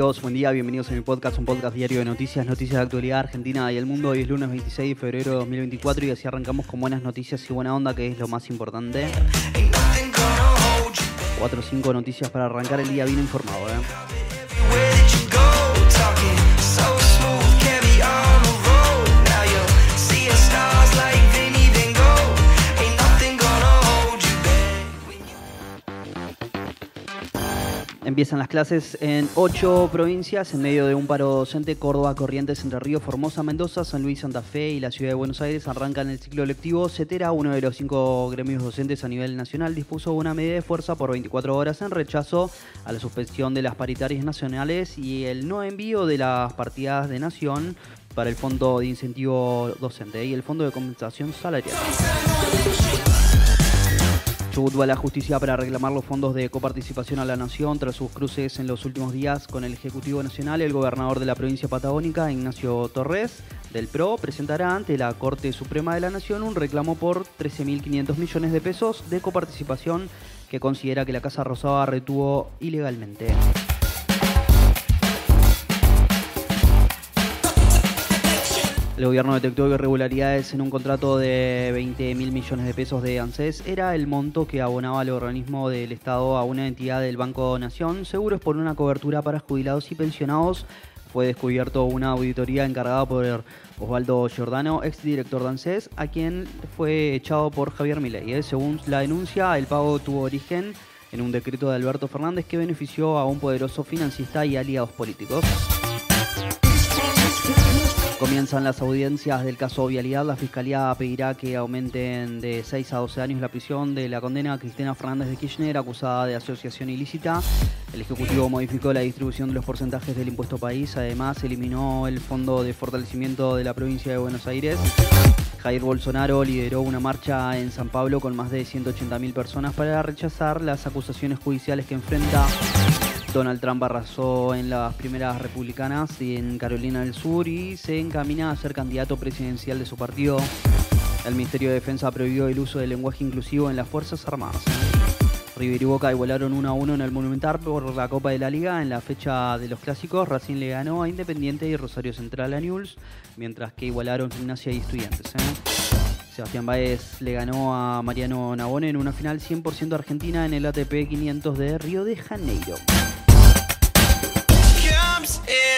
Buen día, bienvenidos a mi podcast, un podcast diario de noticias, noticias de actualidad argentina y el mundo. Hoy es lunes 26 de febrero de 2024 y así arrancamos con buenas noticias y buena onda, que es lo más importante. 4 o 5 noticias para arrancar el día bien informado. ¿eh? Empiezan las clases en ocho provincias en medio de un paro docente. Córdoba, Corrientes, Entre Ríos, Formosa, Mendoza, San Luis, Santa Fe y la ciudad de Buenos Aires arrancan el ciclo lectivo. CETERA, uno de los cinco gremios docentes a nivel nacional, dispuso una medida de fuerza por 24 horas en rechazo a la suspensión de las paritarias nacionales y el no envío de las partidas de nación para el Fondo de Incentivo Docente y el Fondo de Compensación Salarial. Chubut a la justicia para reclamar los fondos de coparticipación a la nación tras sus cruces en los últimos días con el Ejecutivo Nacional. El gobernador de la provincia patagónica, Ignacio Torres, del PRO, presentará ante la Corte Suprema de la Nación un reclamo por 13.500 millones de pesos de coparticipación que considera que la Casa Rosada retuvo ilegalmente. El gobierno detectó irregularidades en un contrato de 20 mil millones de pesos de ANSES. Era el monto que abonaba el organismo del Estado a una entidad del Banco Nación. Seguros por una cobertura para jubilados y pensionados. Fue descubierto una auditoría encargada por Osvaldo Giordano, exdirector de ANSES, a quien fue echado por Javier Milei. ¿eh? Según la denuncia, el pago tuvo origen en un decreto de Alberto Fernández que benefició a un poderoso financista y aliados políticos. Comienzan las audiencias del caso Vialidad. La Fiscalía pedirá que aumenten de 6 a 12 años la prisión de la condena a Cristina Fernández de Kirchner, acusada de asociación ilícita. El Ejecutivo modificó la distribución de los porcentajes del impuesto país. Además, eliminó el Fondo de Fortalecimiento de la provincia de Buenos Aires. Jair Bolsonaro lideró una marcha en San Pablo con más de 180.000 personas para rechazar las acusaciones judiciales que enfrenta Donald Trump arrasó en las primeras republicanas en Carolina del Sur y se encamina a ser candidato presidencial de su partido. El Ministerio de Defensa prohibió el uso del lenguaje inclusivo en las Fuerzas Armadas. River y Boca igualaron 1 a 1 en el Monumental por la Copa de la Liga. En la fecha de los clásicos, Racing le ganó a Independiente y Rosario Central a Newell's, mientras que igualaron Gimnasia y Estudiantes. ¿eh? Sebastián Baez le ganó a Mariano Nabone en una final 100% argentina en el ATP 500 de Río de Janeiro.